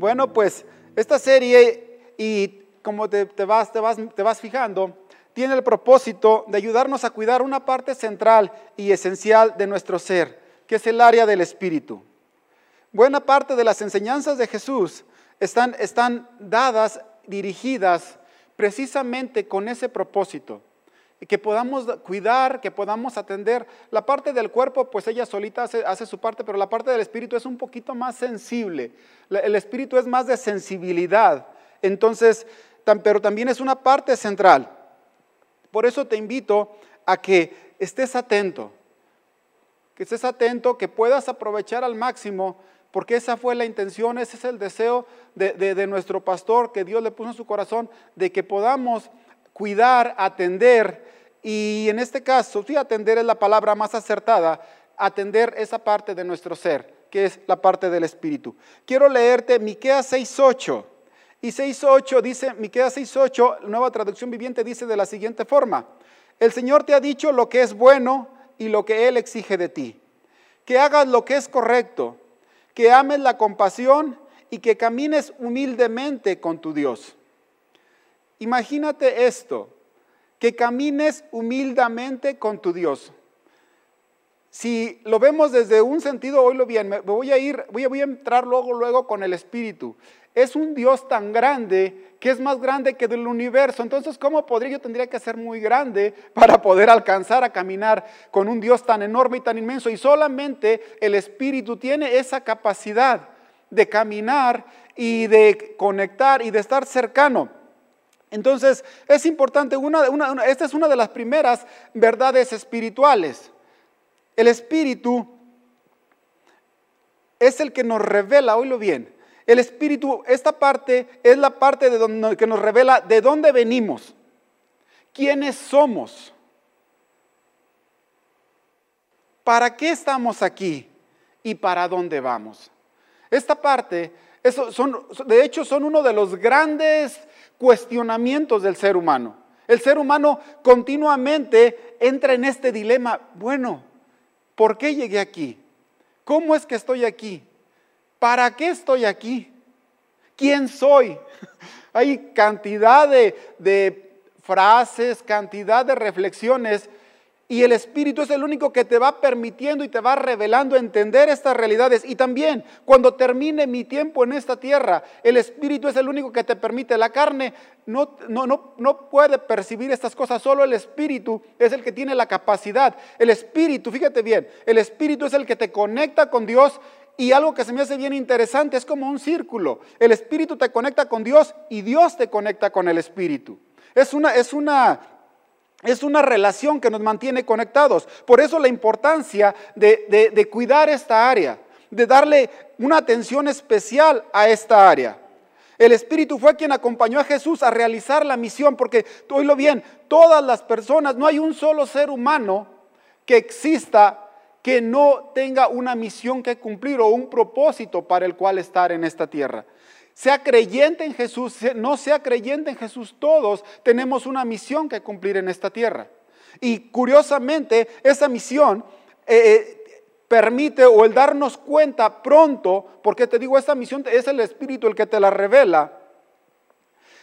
Bueno, pues esta serie, y como te, vas, te, vas, te vas fijando, tiene el propósito de ayudarnos a cuidar una parte central y esencial de nuestro ser, que es el área del espíritu. Buena parte de las enseñanzas de Jesús están, están dadas, dirigidas precisamente con ese propósito que podamos cuidar, que podamos atender. La parte del cuerpo, pues ella solita hace, su parte, pero la parte del espíritu es un poquito más sensible. El espíritu es más de sensibilidad. Entonces, pero también es una parte central. Por eso te invito a que estés atento, que estés atento, que puedas aprovechar al máximo, porque esa fue la intención, ese es el deseo de, de nuestro pastor que Dios le puso en su corazón, de que podamos cuidar, atender, y en este caso, sí, atender es la palabra más acertada, atender esa parte de nuestro ser, que es la parte del espíritu. Quiero leerte Miqueas 6:8. Y 6:8 dice, Miqueas 6:8, nueva traducción viviente dice de la siguiente forma: El Señor te ha dicho lo que es bueno y lo que él exige de ti. Que hagas lo que es correcto, que ames la compasión y que camines humildemente con tu Dios. Imagínate esto, que camines humildemente con tu Dios. Si lo vemos desde un sentido, oílo bien, me voy a ir, voy a, voy a entrar luego, luego con el Espíritu. Es un Dios tan grande que es más grande que del universo. Entonces, ¿cómo podría yo tendría que ser muy grande para poder alcanzar a caminar con un Dios tan enorme y tan inmenso? Y solamente el Espíritu tiene esa capacidad de caminar y de conectar y de estar cercano. Entonces, es importante, esta es una de las primeras verdades espirituales. El espíritu es el que nos revela, oílo bien, el espíritu, esta parte es la parte de donde, que nos revela de dónde venimos, quiénes somos, para qué estamos aquí y para dónde vamos. Esta parte, son, de hecho, son uno de los grandes cuestionamientos del ser humano. El ser humano continuamente entra en este dilema, bueno, ¿por qué llegué aquí? ¿Cómo es que estoy aquí? ¿Para qué estoy aquí? ¿Quién soy? Hay cantidad de, frases, cantidad de reflexiones y el Espíritu es el único que te va permitiendo y te va revelando entender estas realidades. Y también cuando termine mi tiempo en esta tierra, el Espíritu es el único que te permite. La carne no, no, no, no puede percibir estas cosas, solo el Espíritu es el que tiene la capacidad. El Espíritu, fíjate bien, el Espíritu es el que te conecta con Dios y algo que se me hace bien interesante es como un círculo. El Espíritu te conecta con Dios y Dios te conecta con el Espíritu. Es una, es una es una relación que nos mantiene conectados. Por eso la importancia de, cuidar esta área, de darle una atención especial a esta área. El Espíritu fue quien acompañó a Jesús a realizar la misión, porque, oílo bien, todas las personas, no hay un solo ser humano que exista que no tenga una misión que cumplir o un propósito para el cual estar en esta tierra sea creyente en Jesús, no sea creyente en Jesús, todos tenemos una misión que cumplir en esta tierra. Y curiosamente, esa misión eh, eh, permite o el darnos cuenta pronto, porque te digo, esta misión es el Espíritu el que te la revela.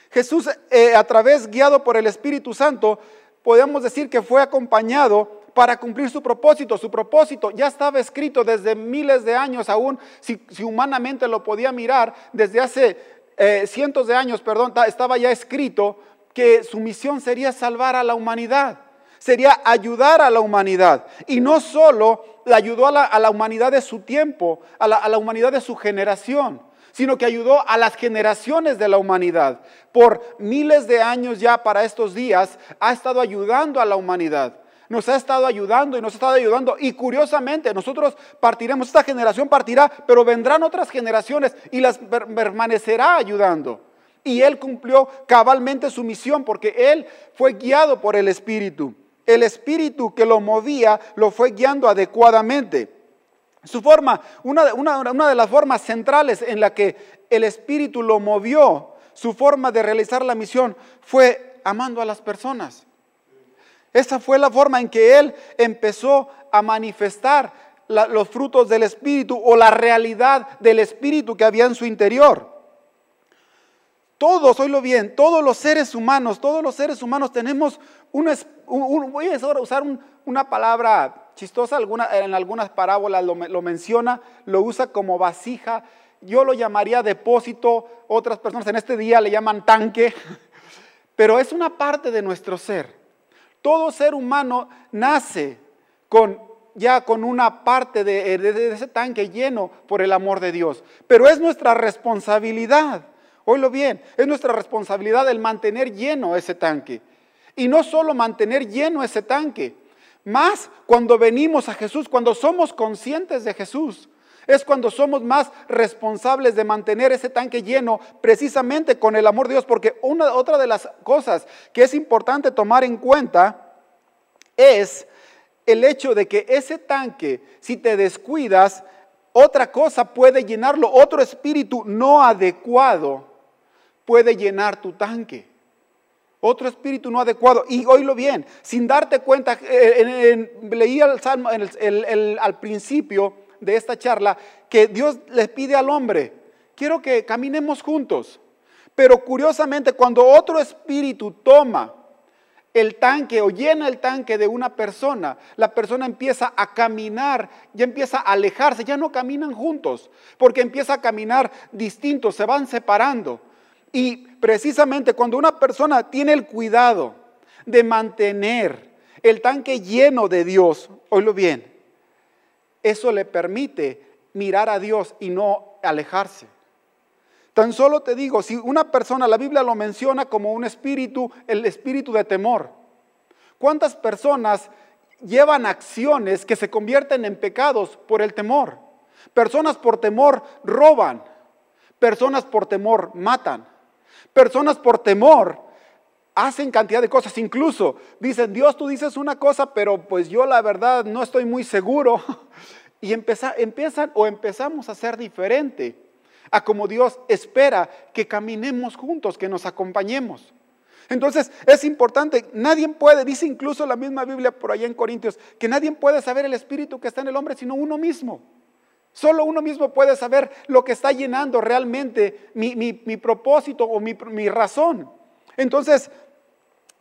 Jesús, eh, a través, guiado por el Espíritu Santo, podemos decir que fue acompañado para cumplir su propósito. Su propósito ya estaba escrito desde miles de años, aún si, humanamente lo podía mirar, desde hace eh, cientos de años, perdón, estaba ya escrito que su misión sería salvar a la humanidad, sería ayudar a la humanidad. Y no solo le ayudó a la, humanidad de su tiempo, la, a la humanidad de su generación, sino que ayudó a las generaciones de la humanidad. Por miles de años ya para estos días ha estado ayudando a la humanidad nos ha estado ayudando y nos ha estado ayudando. Y curiosamente, nosotros partiremos, esta generación partirá, pero vendrán otras generaciones y las permanecerá ayudando. Y Él cumplió cabalmente su misión porque Él fue guiado por el Espíritu. El Espíritu que lo movía lo fue guiando adecuadamente. Su forma, una, una de las formas centrales en la que el Espíritu lo movió, su forma de realizar la misión fue amando a las personas. Esa fue la forma en que él empezó a manifestar los frutos del Espíritu o la realidad del Espíritu que había en su interior. Todos, oílo bien, todos los seres humanos, todos los seres humanos tenemos una, voy a usar una palabra chistosa, alguna, en algunas parábolas lo menciona, lo usa como vasija, yo lo llamaría depósito, otras personas en este día le llaman tanque, pero es una parte de nuestro ser. Todo ser humano nace con ya con una parte de, de, ese tanque lleno por el amor de Dios. Pero es nuestra responsabilidad, oílo bien, es nuestra responsabilidad el mantener lleno ese tanque. Y no solo mantener lleno ese tanque, más cuando venimos a Jesús, cuando somos conscientes de Jesús, es cuando somos más responsables de mantener ese tanque lleno precisamente con el amor de Dios, porque una, otra de las cosas que es importante tomar en cuenta es el hecho de que ese tanque, si te descuidas, otra cosa puede llenarlo, otro espíritu no adecuado puede llenar tu tanque. Otro espíritu no adecuado. Y oílo bien, sin darte cuenta, eh, leí el Salmo al principio de esta charla que Dios le pide al hombre, quiero que caminemos juntos. Pero curiosamente, cuando otro espíritu toma el tanque o llena el tanque de una persona, la persona empieza a caminar, ya empieza a alejarse, ya no caminan juntos, porque empieza a caminar distintos, se van separando. Y precisamente cuando una persona tiene el cuidado de mantener el tanque lleno de Dios, oílo bien, eso le permite mirar a Dios y no alejarse. Tan solo te digo, si una persona, la Biblia lo menciona como un espíritu, el espíritu de temor. ¿Cuántas personas llevan acciones que se convierten en pecados por el temor? Personas por temor roban, personas por temor matan, personas por temor hacen cantidad de cosas, incluso dicen, Dios, tú dices una cosa, pero pues yo la verdad no estoy muy seguro. Y empiezan o empezamos a ser diferente a como Dios espera que caminemos juntos, que nos acompañemos. Entonces es importante, nadie puede, dice incluso la misma Biblia por allá en Corintios, que nadie puede saber el espíritu que está en el hombre sino uno mismo. Solo uno mismo puede saber lo que está llenando realmente mi, propósito o mi, mi razón. Entonces,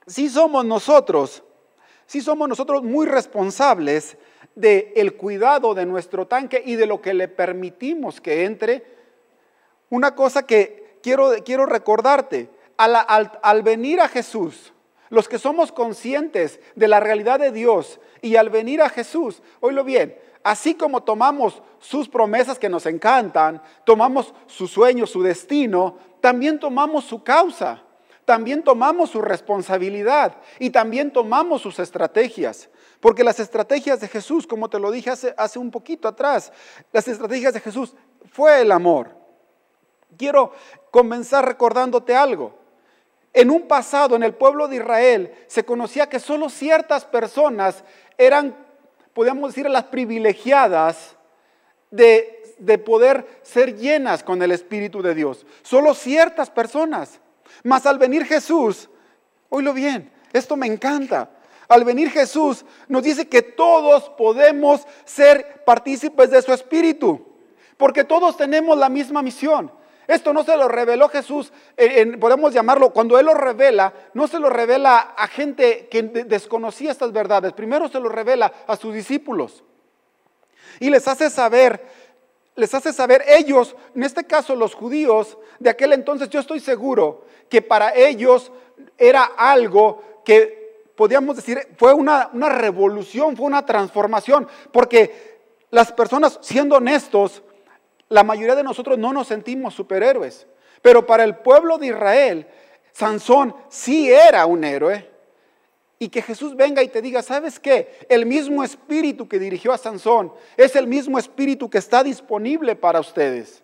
si somos nosotros, si somos nosotros muy responsables del el cuidado de nuestro tanque y de lo que le permitimos que entre, una cosa que quiero, quiero recordarte, al, al venir a Jesús, los que somos conscientes de la realidad de Dios y al venir a Jesús, oílo bien, así como tomamos sus promesas que nos encantan, tomamos su sueño, su destino, también tomamos su causa, también tomamos su responsabilidad y también tomamos sus estrategias. Porque las estrategias de Jesús, como te lo dije hace, un poquito atrás, las estrategias de Jesús fue el amor. Quiero comenzar recordándote algo. En un pasado, en el pueblo de Israel, se conocía que solo ciertas personas eran, podríamos decir, las privilegiadas de, de poder ser llenas con el Espíritu de Dios. Solo ciertas personas. Mas al venir Jesús, oílo bien, esto me encanta. Al venir Jesús nos dice que todos podemos ser partícipes de su espíritu, porque todos tenemos la misma misión. Esto no se lo reveló Jesús, podemos llamarlo, cuando Él lo revela, no se lo revela a gente que desconocía estas verdades, primero se lo revela a sus discípulos. Y les hace saber, les hace saber ellos, en este caso los judíos de aquel entonces, yo estoy seguro que para ellos era algo que podríamos decir, fue una, una revolución, fue una transformación, porque las personas, siendo honestos, la mayoría de nosotros no nos sentimos superhéroes, pero para el pueblo de Israel, Sansón sí era un héroe. Y que Jesús venga y te diga, ¿sabes qué? El mismo espíritu que dirigió a Sansón es el mismo espíritu que está disponible para ustedes.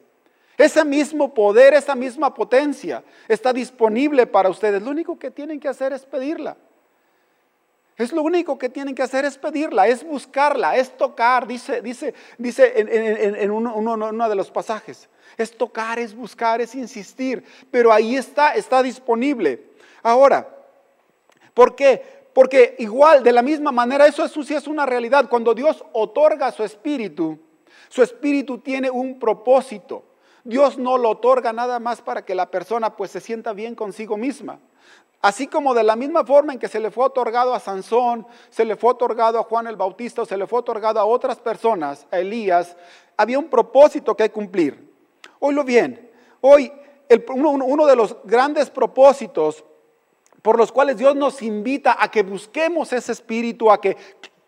Ese mismo poder, esa misma potencia está disponible para ustedes. Lo único que tienen que hacer es pedirla. Es lo único que tienen que hacer es pedirla, es buscarla, es tocar, dice, dice, dice en, uno, de los pasajes. Es tocar, es buscar, es insistir, pero ahí está, está disponible. Ahora, ¿por qué? Porque igual, de la misma manera, eso, sí es una realidad. Cuando Dios otorga su espíritu, su espíritu tiene un propósito. Dios no lo otorga nada más para que la persona pues se sienta bien consigo misma. Así como de la misma forma en que se le fue otorgado a Sansón, se le fue otorgado a Juan el Bautista, o se le fue otorgado a otras personas, a Elías, había un propósito que cumplir. Oílo bien, hoy uno de los grandes propósitos por los cuales Dios nos invita a que busquemos ese espíritu, a que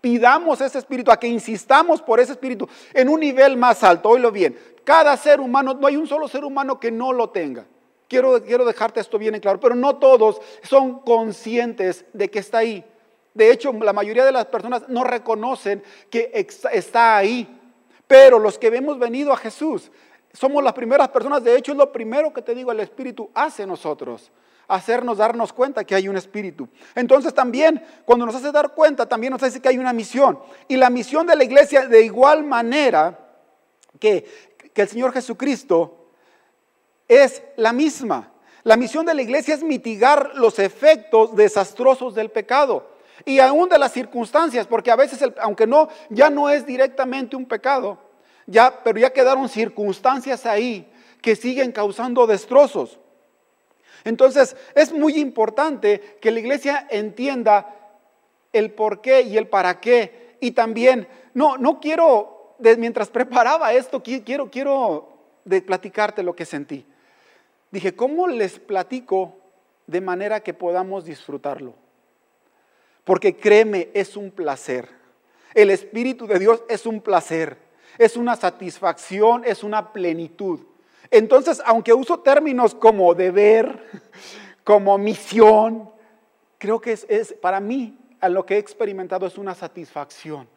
pidamos ese espíritu, a que insistamos por ese espíritu en un nivel más alto. Oílo bien, cada ser humano, no hay un solo ser humano que no lo tenga. Quiero, quiero dejarte esto bien en claro, pero no todos son conscientes de que está ahí. De hecho, la mayoría de las personas no reconocen que está ahí. Pero los que hemos venido a Jesús, somos las primeras personas. De hecho, es lo primero que te digo, el Espíritu hace nosotros hacernos darnos cuenta que hay un espíritu. Entonces también, cuando nos hace dar cuenta, también nos hace que hay una misión. Y la misión de la iglesia, de igual manera que, que el Señor Jesucristo, es la misma. La misión de la iglesia es mitigar los efectos desastrosos del pecado y aún de las circunstancias, porque a veces, aunque no, ya no es directamente un pecado, ya, pero ya quedaron circunstancias ahí que siguen causando destrozos. Entonces, es muy importante que la iglesia entienda el por qué y el para qué. Y también, no, no quiero, mientras preparaba esto, quiero, quiero de platicarte lo que sentí. Dije, ¿cómo les platico de manera que podamos disfrutarlo? Porque créeme, es un placer. El Espíritu de Dios es un placer, es una satisfacción, es una plenitud. Entonces, aunque uso términos como deber, como misión, creo que es, para mí, lo que he experimentado es una satisfacción,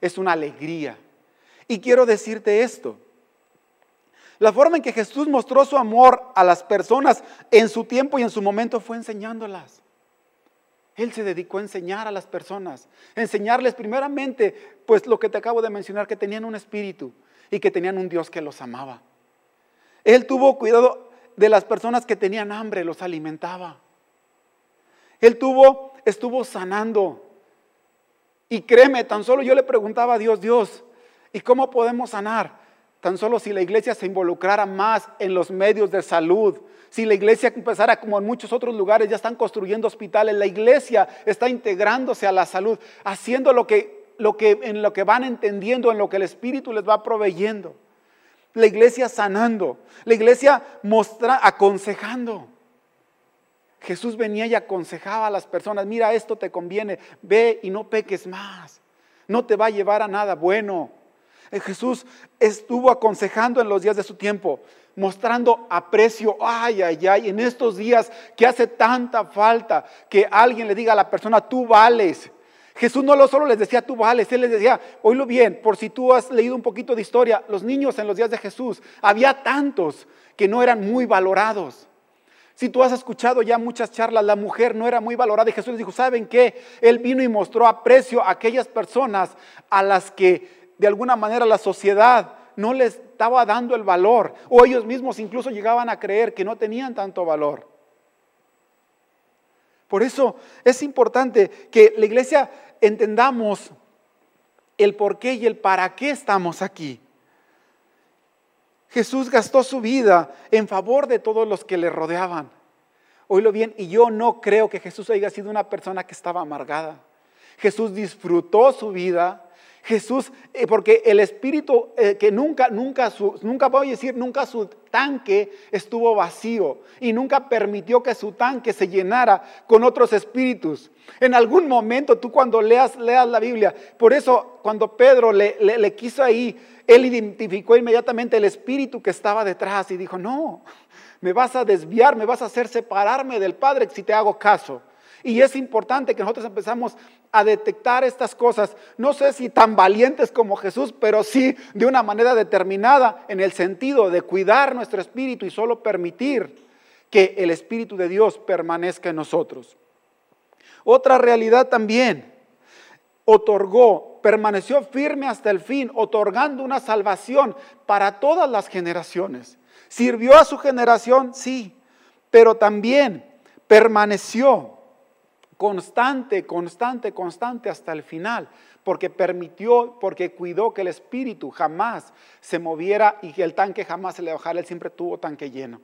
es una alegría. Y quiero decirte esto. La forma en que Jesús mostró su amor a las personas en su tiempo y en su momento fue enseñándolas. Él se dedicó a enseñar a las personas, enseñarles primeramente, pues lo que te acabo de mencionar, que tenían un espíritu y que tenían un Dios que los amaba. Él tuvo cuidado de las personas que tenían hambre, los alimentaba. Él tuvo, estuvo sanando. Y créeme, tan solo yo le preguntaba a Dios, Dios, ¿y cómo podemos sanar? Tan solo si la iglesia se involucrara más en los medios de salud, si la iglesia empezara como en muchos otros lugares, ya están construyendo hospitales, la iglesia está integrándose a la salud, haciendo lo que, lo que, en lo que van entendiendo, en lo que el Espíritu les va proveyendo la iglesia sanando, la iglesia mostra, aconsejando. Jesús venía y aconsejaba a las personas, mira, esto te conviene, ve y no peques más, no te va a llevar a nada bueno. Eh, Jesús estuvo aconsejando en los días de su tiempo, mostrando aprecio, ay, ay, ay, en estos días que hace tanta falta que alguien le diga a la persona, tú vales, Jesús no solo les decía tú vales, Él les decía, oílo bien, por si tú has leído un poquito de historia, los niños en los días de Jesús, había tantos que no eran muy valorados. Si tú has escuchado ya muchas charlas, la mujer no era muy valorada y Jesús les dijo, ¿saben qué? Él vino y mostró aprecio a aquellas personas a las que de alguna manera la sociedad no les estaba dando el valor o ellos mismos incluso llegaban a creer que no tenían tanto valor. Por eso es importante que la iglesia entendamos el por qué y el para qué estamos aquí. Jesús gastó su vida en favor de todos los que le rodeaban. Oílo bien, y yo no creo que Jesús haya sido una persona que estaba amargada. Jesús disfrutó su vida, Jesús, eh, porque el Espíritu eh, que nunca, nunca, su, nunca a decir, nunca su tanque estuvo vacío y nunca permitió que su tanque se llenara con otros espíritus. En algún momento tú cuando leas, leas la Biblia, por eso cuando Pedro le, le quiso ahí, él identificó inmediatamente el espíritu que estaba detrás y dijo, no, me vas a desviar, me vas a hacer separarme del Padre si te hago caso. Y es importante que nosotros empezamos a detectar estas cosas, no sé si tan valientes como Jesús, pero sí de una manera determinada en el sentido de cuidar nuestro espíritu y solo permitir que el Espíritu de Dios permanezca en nosotros. Otra realidad también, otorgó, permaneció firme hasta el fin, otorgando una salvación para todas las generaciones. ¿Sirvió a su generación? Sí, pero también permaneció constante, constante, constante hasta el final, porque permitió, porque cuidó que el espíritu jamás se moviera y que el tanque jamás se le bajara. Él siempre tuvo tanque lleno.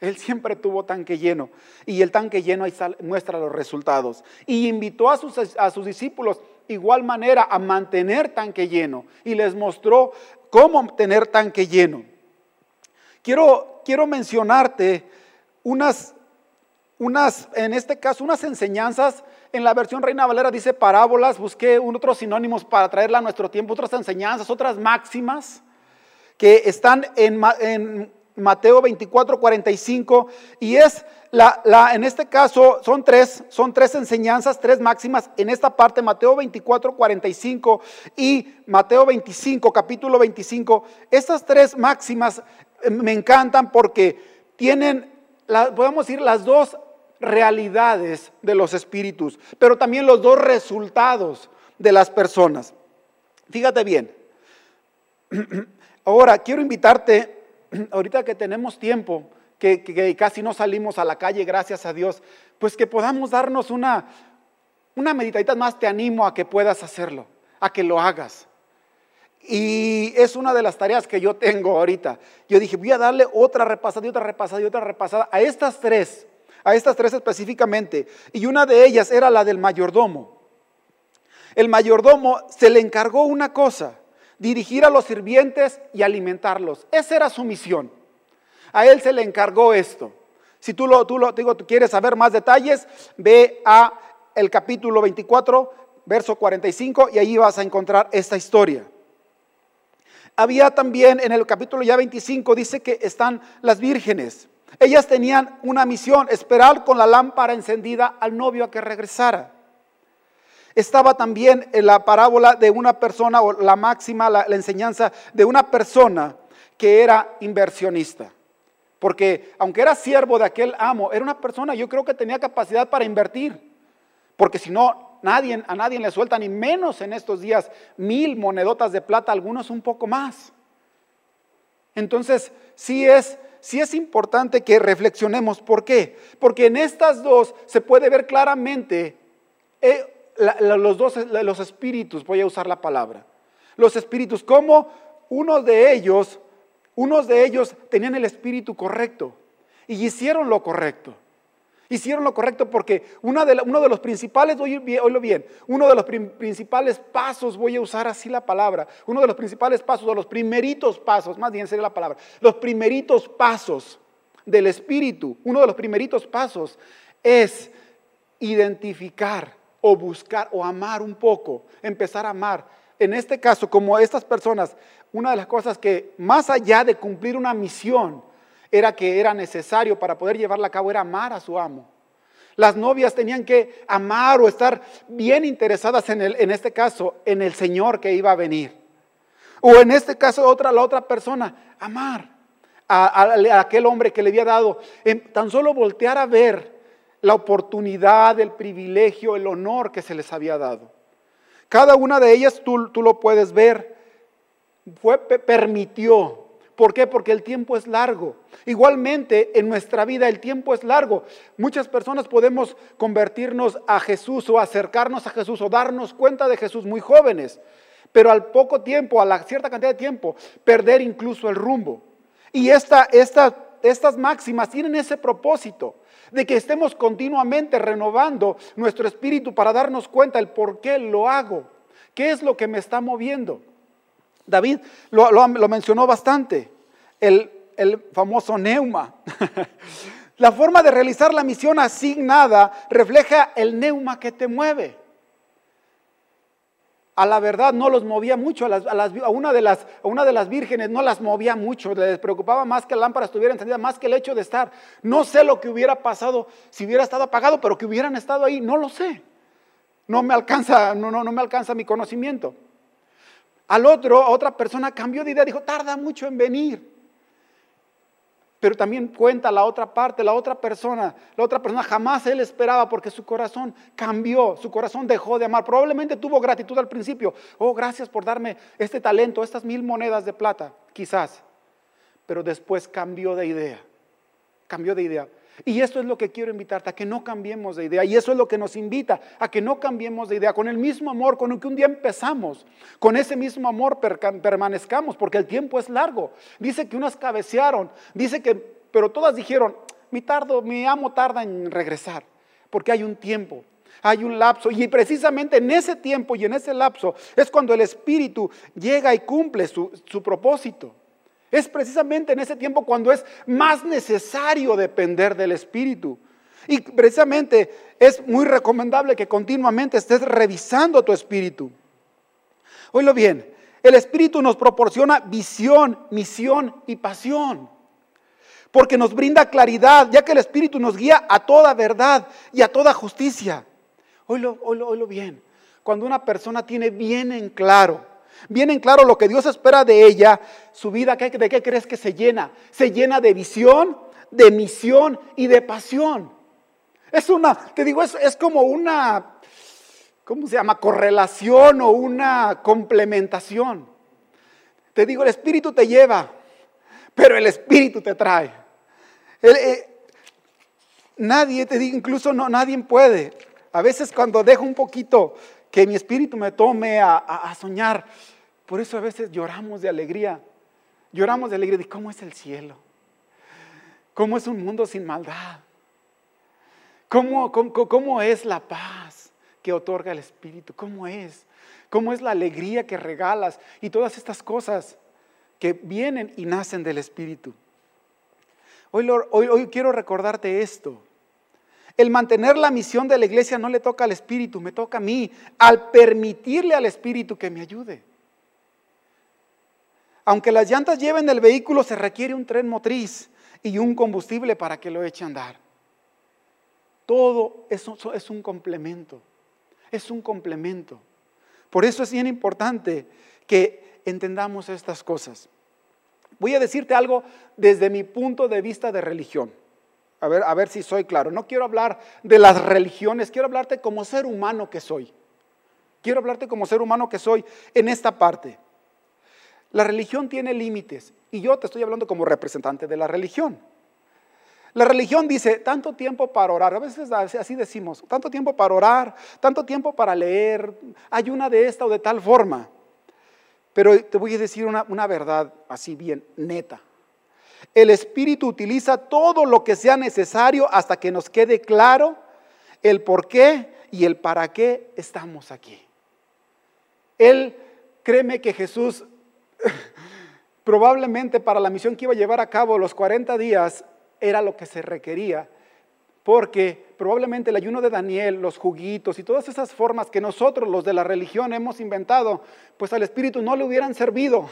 Él siempre tuvo tanque lleno. Y el tanque lleno muestra los resultados. Y invitó a sus, a sus discípulos igual manera a mantener tanque lleno. Y les mostró cómo tener tanque lleno. Quiero, quiero mencionarte unas, unas, en este caso, unas enseñanzas. En la versión Reina Valera dice parábolas, busqué otros sinónimos para traerla a nuestro tiempo, otras enseñanzas, otras máximas que están en, Mateo 24, 45, y es la, la, en este caso son tres, son tres enseñanzas, tres máximas, en esta parte. Mateo 24, 45 y Mateo 25, capítulo 25, estas tres máximas eh, me encantan porque tienen, podemos decir, las dos realidades de los espíritus, pero también los dos resultados de las personas. Fíjate bien. Ahora, quiero invitarte ahorita que tenemos tiempo, que, casi no salimos a la calle, gracias a Dios, pues que podamos darnos una, una meditadita más, te animo a que puedas hacerlo, a que lo hagas. Y es una de las tareas que yo tengo ahorita. Yo dije, voy a darle otra repasada y otra repasada y otra repasada a estas tres, a estas tres específicamente. Y una de ellas era la del mayordomo. El mayordomo se le encargó una cosa, dirigir a los sirvientes y alimentarlos. Esa era su misión. A él se le encargó esto. Si tú lo, tú lo digo, tú quieres saber más detalles, ve a el capítulo 24, verso 45 y ahí vas a encontrar esta historia. Había también en el capítulo ya 25 dice que están las vírgenes. Ellas tenían una misión, esperar con la lámpara encendida al novio a que regresara. Estaba también en la parábola de una persona, o la máxima, la, enseñanza de una persona que era inversionista. Porque aunque era siervo de aquel amo, era una persona, yo creo que tenía capacidad para invertir. Porque si no, nadie, a nadie le suelta, ni menos en estos días, mil monedotas de plata, algunos un poco más. Entonces, sí es, sí es importante que reflexionemos. ¿Por qué? Porque en estas dos se puede ver claramente eh, los dos, los espíritus, voy a usar la palabra, los espíritus, como uno de ellos, unos de ellos tenían el espíritu correcto y hicieron lo correcto. Hicieron lo correcto porque uno de los principales, oílo bien, uno de los principales pasos, voy a usar así la palabra, uno de los principales pasos, o los primeritos pasos, más bien sería la palabra, los primeritos pasos del Espíritu, uno de los primeritos pasos es identificar o buscar o amar un poco, empezar a amar. En este caso, como estas personas, una de las cosas que más allá de cumplir una misión, era que era necesario para poder llevarla a cabo, era amar a su amo. Las novias tenían que amar o estar bien interesadas en, el, en este caso, en el Señor que iba a venir. O en este caso, otra, la otra persona, amar a, aquel hombre que le había dado. tan solo voltear a ver la oportunidad, el privilegio, el honor que se les había dado. Cada una de ellas, tú, tú lo puedes ver, fue, permitió. ¿Por qué? Porque el tiempo es largo. Igualmente, en nuestra vida el tiempo es largo. Muchas personas podemos convertirnos a Jesús o acercarnos a Jesús o darnos cuenta de Jesús muy jóvenes, pero al poco tiempo, a la cierta cantidad de tiempo, perder incluso el rumbo. Y esta, esta, estas máximas tienen ese propósito de que estemos continuamente renovando nuestro espíritu para darnos cuenta el por qué lo hago, qué es lo que me está moviendo. David lo, mencionó bastante, el, el famoso neuma. la forma de realizar la misión asignada refleja el neuma que te mueve a la verdad no los movía mucho, a, una de las, una de las vírgenes no las movía mucho, les preocupaba más que la lámpara estuviera encendida, más que el hecho de estar. No sé lo que hubiera pasado si hubiera estado apagado, pero que hubieran estado ahí, no lo sé. No me alcanza, no, no, no me alcanza mi conocimiento. Al otro, a otra persona cambió de idea, dijo, tarda mucho en venir. Pero también cuenta la otra parte, la otra persona. La otra persona jamás él esperaba porque su corazón cambió, su corazón dejó de amar. Probablemente tuvo gratitud al principio. Oh, gracias por darme este talento, estas mil monedas de plata, quizás. Pero después cambió de idea. Cambió de idea. Y eso es lo que quiero invitarte, a que no cambiemos de idea. Y eso es lo que nos invita, a que no cambiemos de idea. Con el mismo amor con el que un día empezamos, con ese mismo amor permanezcamos, porque el tiempo es largo. Dice que unas cabecearon, dice que, pero todas dijeron, mi, tardo, mi amo tarda en regresar, porque hay un tiempo. Hay un lapso y precisamente en ese tiempo y en ese lapso es cuando el Espíritu llega y cumple su propósito. Es precisamente en ese tiempo cuando es más necesario depender del Espíritu. Y precisamente es muy recomendable que continuamente estés revisando tu espíritu. Oílo bien, el Espíritu nos proporciona visión, misión y pasión. Porque nos brinda claridad, ya que el Espíritu nos guía a toda verdad y a toda justicia. Oílo, oílo bien. Cuando una persona tiene bien en claro bien en claro lo que Dios espera de ella, su vida, ¿de qué crees que se llena? Se llena de visión, de misión y de pasión. Es una, te digo, es, es como una, ¿cómo se llama? Correlación o una complementación. Te digo, el Espíritu te lleva, pero el Espíritu te trae. Eh, nadie, te digo, incluso no, nadie puede. A veces cuando dejo un poquito que mi espíritu me tome a, soñar. Por eso a veces lloramos de alegría. Lloramos de alegría de cómo es el cielo. Cómo es un mundo sin maldad. Cómo, es la paz que otorga el Espíritu. Cómo es. Cómo es la alegría que regalas. Y todas estas cosas que vienen y nacen del Espíritu. Hoy quiero recordarte esto. El mantener la misión de la iglesia no le toca al Espíritu, me toca a mí, al permitirle al Espíritu que me ayude. Aunque las llantas lleven el vehículo, se requiere un tren motriz y un combustible para que lo eche a andar. Todo eso es un complemento, es un complemento. Por eso es bien importante que entendamos estas cosas. Voy a decirte algo desde mi punto de vista de religión. A ver, a ver si soy claro. No quiero hablar de las religiones, quiero hablarte como ser humano que soy. Quiero hablarte como ser humano que soy en esta parte. La religión tiene límites y yo te estoy hablando como representante de la religión. La religión dice tanto tiempo para orar, a veces así decimos, tanto tiempo para orar, tanto tiempo para leer, hay una de esta o de tal forma. Pero te voy a decir una, verdad así bien neta. El Espíritu utiliza todo lo que sea necesario hasta que nos quede claro el por qué y el para qué estamos aquí. Él, créeme que Jesús, probablemente para la misión que iba a llevar a cabo los 40 días, era lo que se requería, porque probablemente el ayuno de Daniel, los juguitos y todas esas formas que nosotros, los de la religión, hemos inventado, pues al Espíritu no le hubieran servido.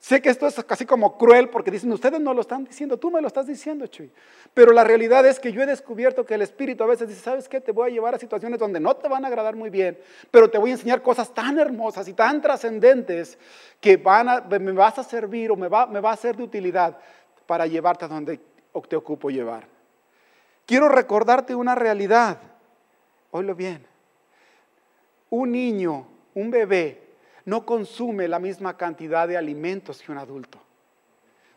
Sé que esto es casi como cruel porque dicen, ustedes no lo están diciendo, tú me lo estás diciendo, Chuy. Pero la realidad es que yo he descubierto que el Espíritu a veces dice, ¿sabes qué? Te voy a llevar a situaciones donde no te van a agradar muy bien, pero te voy a enseñar cosas tan hermosas y tan trascendentes que me vas a servir o me va, me va a ser de utilidad para llevarte a donde te ocupo llevar. Quiero recordarte una realidad. Oílo bien. Un niño, un bebé, no consume la misma cantidad de alimentos que un adulto.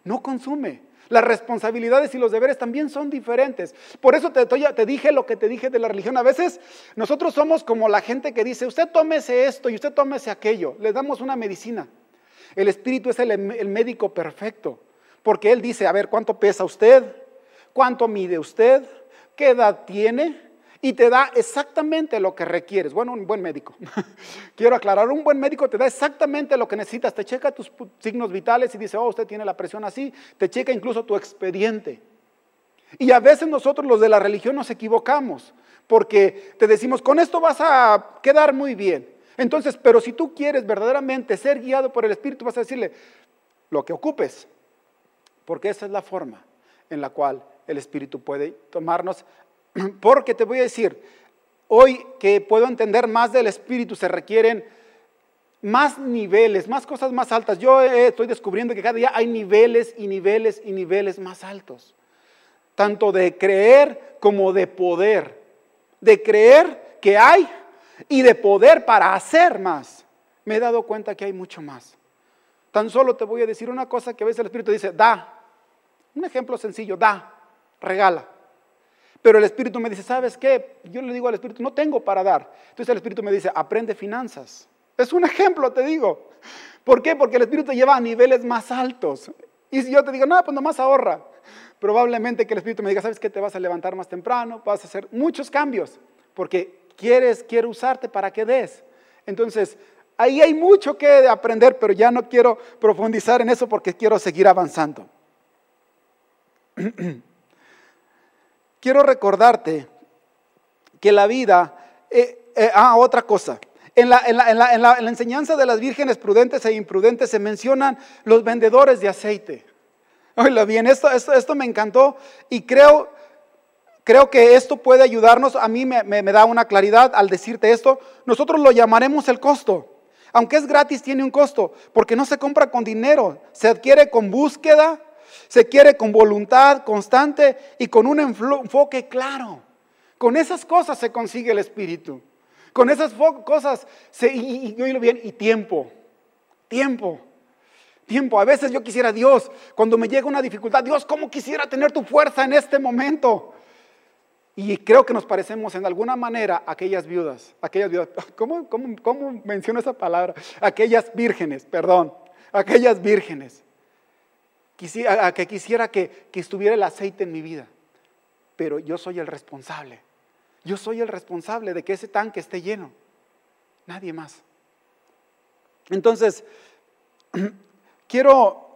No consume. Las responsabilidades y los deberes también son diferentes. Por eso te, te, dije lo que te dije de la religión. A veces nosotros somos como la gente que dice, usted tómese esto y usted tómese aquello. Le damos una medicina. El espíritu es el, el médico perfecto. Porque él dice, a ver, ¿cuánto pesa usted? ¿Cuánto mide usted? ¿Qué edad tiene? Y te da exactamente lo que requieres. Bueno, un buen médico. Quiero aclarar, un buen médico te da exactamente lo que necesitas. Te checa tus signos vitales y dice, oh, usted tiene la presión así. Te checa incluso tu expediente. Y a veces nosotros los de la religión nos equivocamos porque te decimos, con esto vas a quedar muy bien. Entonces, pero si tú quieres verdaderamente ser guiado por el Espíritu, vas a decirle lo que ocupes, porque esa es la forma en la cual el Espíritu puede tomarnos Porque te voy a decir, hoy que puedo entender más del Espíritu, se requieren más niveles, más cosas más altas. Yo estoy descubriendo que cada día hay niveles y niveles y niveles más altos. Tanto de creer como de poder. De creer que hay y de poder para hacer más. Me he dado cuenta que hay mucho más. Tan solo te voy a decir una cosa que a veces el Espíritu dice, da. Un ejemplo sencillo, da regala. Pero el Espíritu me dice, ¿sabes qué? Yo le digo al Espíritu, no tengo para dar. Entonces el Espíritu me dice, aprende finanzas. Es un ejemplo, te digo. ¿Por qué? Porque el Espíritu te lleva a niveles más altos. Y si yo te digo, no, pues nomás ahorra, probablemente que el Espíritu me diga, ¿sabes qué? Te vas a levantar más temprano, vas a hacer muchos cambios, porque quieres, quiere usarte para que des. Entonces, ahí hay mucho que aprender, pero ya no quiero profundizar en eso porque quiero seguir avanzando. quiero recordarte que la vida, eh, eh, ah, otra cosa, en la, enseñanza de las vírgenes prudentes e imprudentes se mencionan los vendedores de aceite. Oílo bien, esto, esto, esto me encantó y creo, creo que esto puede ayudarnos. A mí me da una claridad al decirte esto. Nosotros lo llamaremos el costo. Aunque es gratis, tiene un costo, porque no se compra con dinero, se adquiere con búsqueda, se quiere con voluntad constante y con un enfoque claro. Con esas cosas se consigue el Espíritu. Con esas cosas se, y, bien, y tiempo. Tiempo. Tiempo. A veces yo quisiera, Dios, cuando me llega una dificultad, Dios, ¿cómo quisiera tener tu fuerza en este momento? Y creo que nos parecemos en alguna manera a aquellas viudas, aquellas viudas, ¿cómo, cómo, cómo menciono esa palabra? Aquellas vírgenes, perdón, aquellas vírgenes a que quisiera que, que estuviera el aceite en mi vida. Pero yo soy el responsable. Yo soy el responsable de que ese tanque esté lleno. Nadie más. Entonces, quiero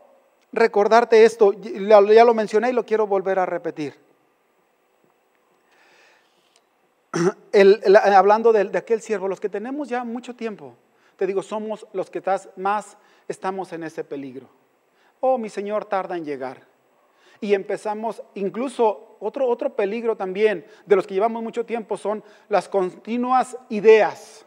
recordarte esto. Ya lo mencioné y lo quiero volver a repetir. hablando de, de, aquel siervo, los que tenemos ya mucho tiempo, te digo, somos los que más estamos en ese peligro oh, mi Señor tarda en llegar. Y empezamos, incluso otro, otro peligro también de los que llevamos mucho tiempo son las continuas ideas.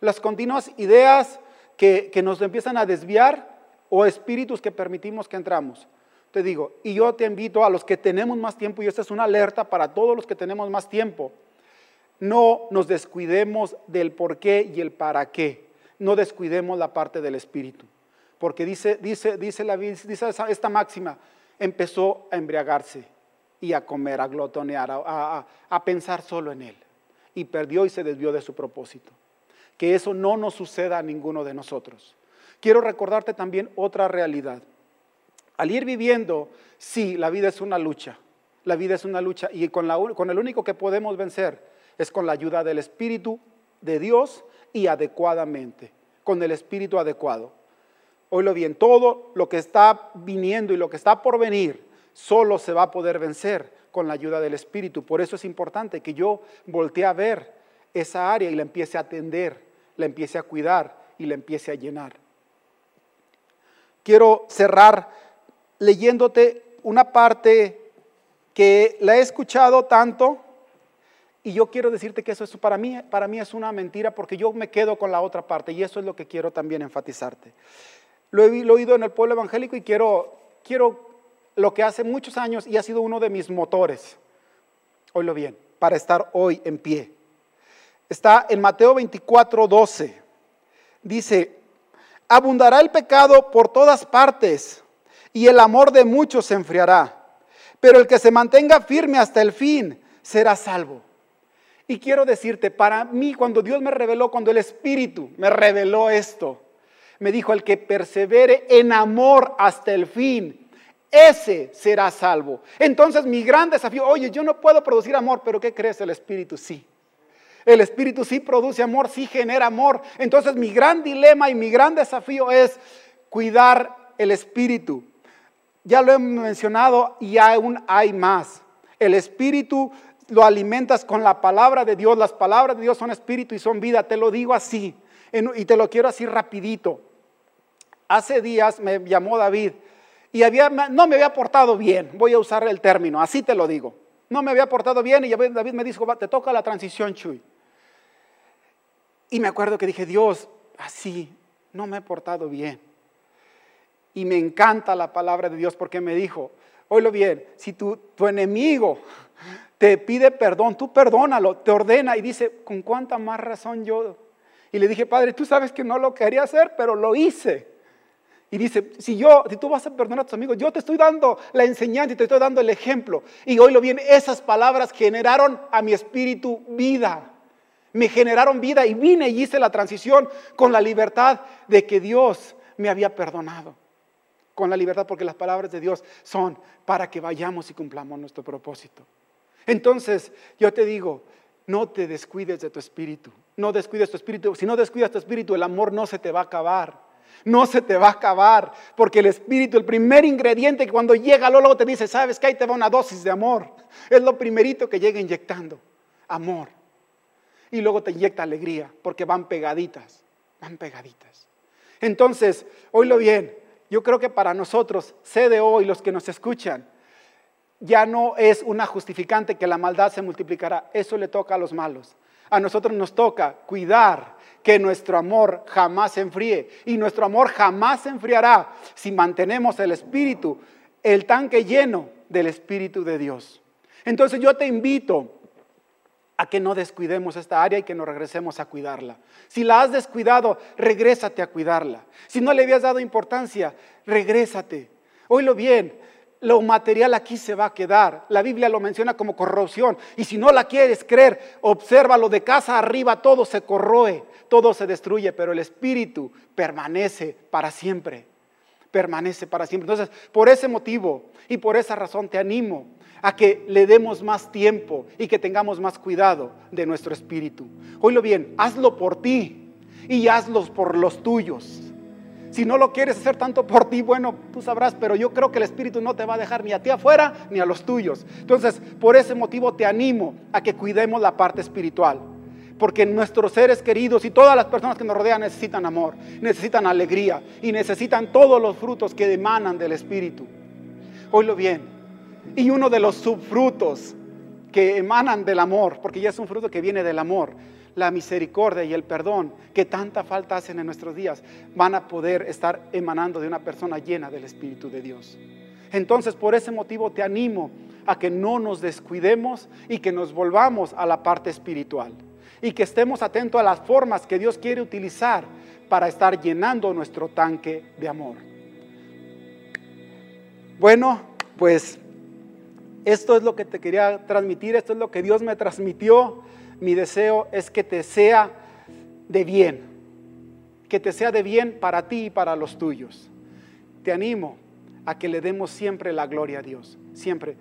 Las continuas ideas que, que nos empiezan a desviar o espíritus que permitimos que entramos. Te digo, y yo te invito a los que tenemos más tiempo, y esta es una alerta para todos los que tenemos más tiempo, no nos descuidemos del por qué y el para qué. No descuidemos la parte del espíritu porque dice, dice, dice, la, dice esta máxima, empezó a embriagarse y a comer, a glotonear, a, a pensar solo en él. Y perdió y se desvió de su propósito. Que eso no nos suceda a ninguno de nosotros. Quiero recordarte también otra realidad. Al ir viviendo, sí, la vida es una lucha. La vida es una lucha y con, la, con el único que podemos vencer es con la ayuda del Espíritu de Dios y adecuadamente, con el Espíritu adecuado. Oílo bien, todo lo que está viniendo y lo que está por venir solo se va a poder vencer con la ayuda del Espíritu. Por eso es importante que yo voltee a ver esa área y la empiece a atender, la empiece a cuidar y la empiece a llenar. Quiero cerrar leyéndote una parte que la he escuchado tanto y yo quiero decirte que eso es para mí, para mí es una mentira porque yo me quedo con la otra parte y eso es lo que quiero también enfatizarte. Lo he, oído en el pueblo evangélico y quiero, quiero lo que hace muchos años y ha sido uno de mis motores, oílo bien, para estar hoy en pie. Está en Mateo 24, 12. Dice, abundará el pecado por todas partes y el amor de muchos se enfriará, pero el que se mantenga firme hasta el fin será salvo. Y quiero decirte, para mí, cuando Dios me reveló, cuando el Espíritu me reveló esto, me dijo, el que persevere en amor hasta el fin, ese será salvo. Entonces mi gran desafío, oye, yo no puedo producir amor, pero ¿qué crees? El Espíritu sí. El Espíritu sí produce amor, sí genera amor. Entonces mi gran dilema y mi gran desafío es cuidar el Espíritu. Ya lo he mencionado y aún hay más. El Espíritu lo alimentas con la palabra de Dios. Las palabras de Dios son espíritu y son vida. Te lo digo así. Y te lo quiero así rapidito. Hace días me llamó David y había, no me había portado bien, voy a usar el término, así te lo digo. No me había portado bien y David me dijo, te toca la transición, Chuy. Y me acuerdo que dije, Dios, así, no me he portado bien. Y me encanta la palabra de Dios porque me dijo, oílo bien, si tu, tu enemigo te pide perdón, tú perdónalo, te ordena y dice, ¿con cuánta más razón yo? Y le dije, Padre, tú sabes que no lo quería hacer, pero lo hice. Y dice, si yo, si tú vas a perdonar a tus amigos, yo te estoy dando la enseñanza y te estoy dando el ejemplo. Y hoy lo bien, esas palabras generaron a mi espíritu vida. Me generaron vida y vine y hice la transición con la libertad de que Dios me había perdonado. Con la libertad porque las palabras de Dios son para que vayamos y cumplamos nuestro propósito. Entonces, yo te digo, no te descuides de tu espíritu. No descuides tu espíritu. Si no descuidas tu espíritu, el amor no se te va a acabar no se te va a acabar, porque el Espíritu, el primer ingrediente que cuando llega, luego te dice, sabes que ahí te va una dosis de amor. Es lo primerito que llega inyectando, amor. Y luego te inyecta alegría, porque van pegaditas, van pegaditas. Entonces, oílo bien, yo creo que para nosotros, de hoy, los que nos escuchan, ya no es una justificante que la maldad se multiplicará, eso le toca a los malos. A nosotros nos toca cuidar que nuestro amor jamás se enfríe. Y nuestro amor jamás se enfriará si mantenemos el espíritu, el tanque lleno del Espíritu de Dios. Entonces yo te invito a que no descuidemos esta área y que nos regresemos a cuidarla. Si la has descuidado, regrésate a cuidarla. Si no le habías dado importancia, regrésate. Oílo bien, lo material aquí se va a quedar. La Biblia lo menciona como corrupción. Y si no la quieres creer, obsérvalo de casa arriba, todo se corroe, todo se destruye, pero el espíritu permanece para siempre. Permanece para siempre. Entonces, por ese motivo y por esa razón te animo a que le demos más tiempo y que tengamos más cuidado de nuestro espíritu. Oílo bien, hazlo por ti y hazlo por los tuyos. Si no lo quieres hacer tanto por ti, bueno, tú sabrás, pero yo creo que el Espíritu no te va a dejar ni a ti afuera ni a los tuyos. Entonces, por ese motivo te animo a que cuidemos la parte espiritual. Porque nuestros seres queridos y todas las personas que nos rodean necesitan amor, necesitan alegría y necesitan todos los frutos que emanan del Espíritu. Oílo bien. Y uno de los subfrutos que emanan del amor, porque ya es un fruto que viene del amor, la misericordia y el perdón que tanta falta hacen en nuestros días, van a poder estar emanando de una persona llena del Espíritu de Dios. Entonces, por ese motivo te animo a que no nos descuidemos y que nos volvamos a la parte espiritual y que estemos atentos a las formas que Dios quiere utilizar para estar llenando nuestro tanque de amor. Bueno, pues esto es lo que te quería transmitir, esto es lo que Dios me transmitió mi deseo es que te sea de bien, que te sea de bien para ti y para los tuyos. Te animo a que le demos siempre la gloria a Dios, siempre.